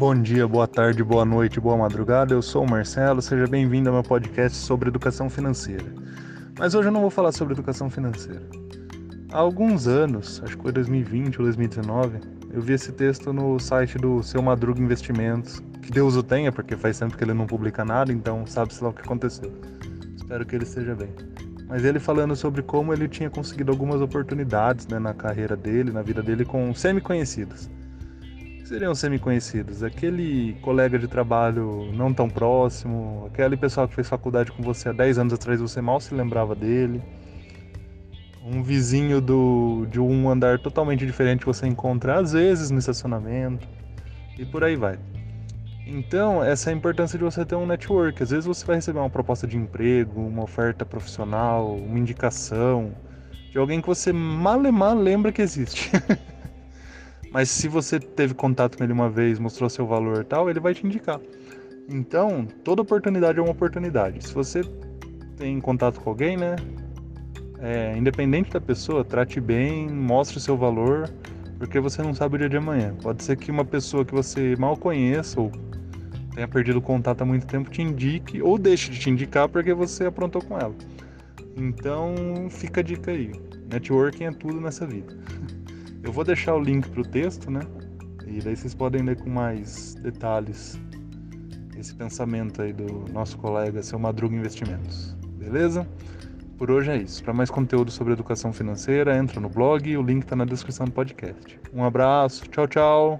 Bom dia, boa tarde, boa noite, boa madrugada. Eu sou o Marcelo, seja bem-vindo ao meu podcast sobre educação financeira. Mas hoje eu não vou falar sobre educação financeira. Há alguns anos, acho que foi 2020 ou 2019, eu vi esse texto no site do Seu Madruga Investimentos. Que Deus o tenha, porque faz tempo que ele não publica nada, então sabe-se lá o que aconteceu. Espero que ele esteja bem. Mas ele falando sobre como ele tinha conseguido algumas oportunidades né, na carreira dele, na vida dele, com semi-conhecidos seriam semi-conhecidos? Aquele colega de trabalho não tão próximo, aquele pessoal que fez faculdade com você há 10 anos atrás você mal se lembrava dele, um vizinho do, de um andar totalmente diferente que você encontra às vezes no estacionamento e por aí vai. Então, essa é a importância de você ter um network. Às vezes você vai receber uma proposta de emprego, uma oferta profissional, uma indicação de alguém que você mal lembra que existe. Mas se você teve contato com ele uma vez, mostrou seu valor tal, ele vai te indicar. Então, toda oportunidade é uma oportunidade. Se você tem contato com alguém, né? É, independente da pessoa, trate bem, mostre o seu valor, porque você não sabe o dia de amanhã. Pode ser que uma pessoa que você mal conheça ou tenha perdido contato há muito tempo te indique ou deixe de te indicar porque você aprontou com ela. Então, fica a dica aí. Networking é tudo nessa vida. Eu vou deixar o link para o texto, né? E daí vocês podem ler com mais detalhes esse pensamento aí do nosso colega seu Madruga Investimentos. Beleza? Por hoje é isso. Para mais conteúdo sobre educação financeira, entra no blog, o link está na descrição do podcast. Um abraço, tchau, tchau.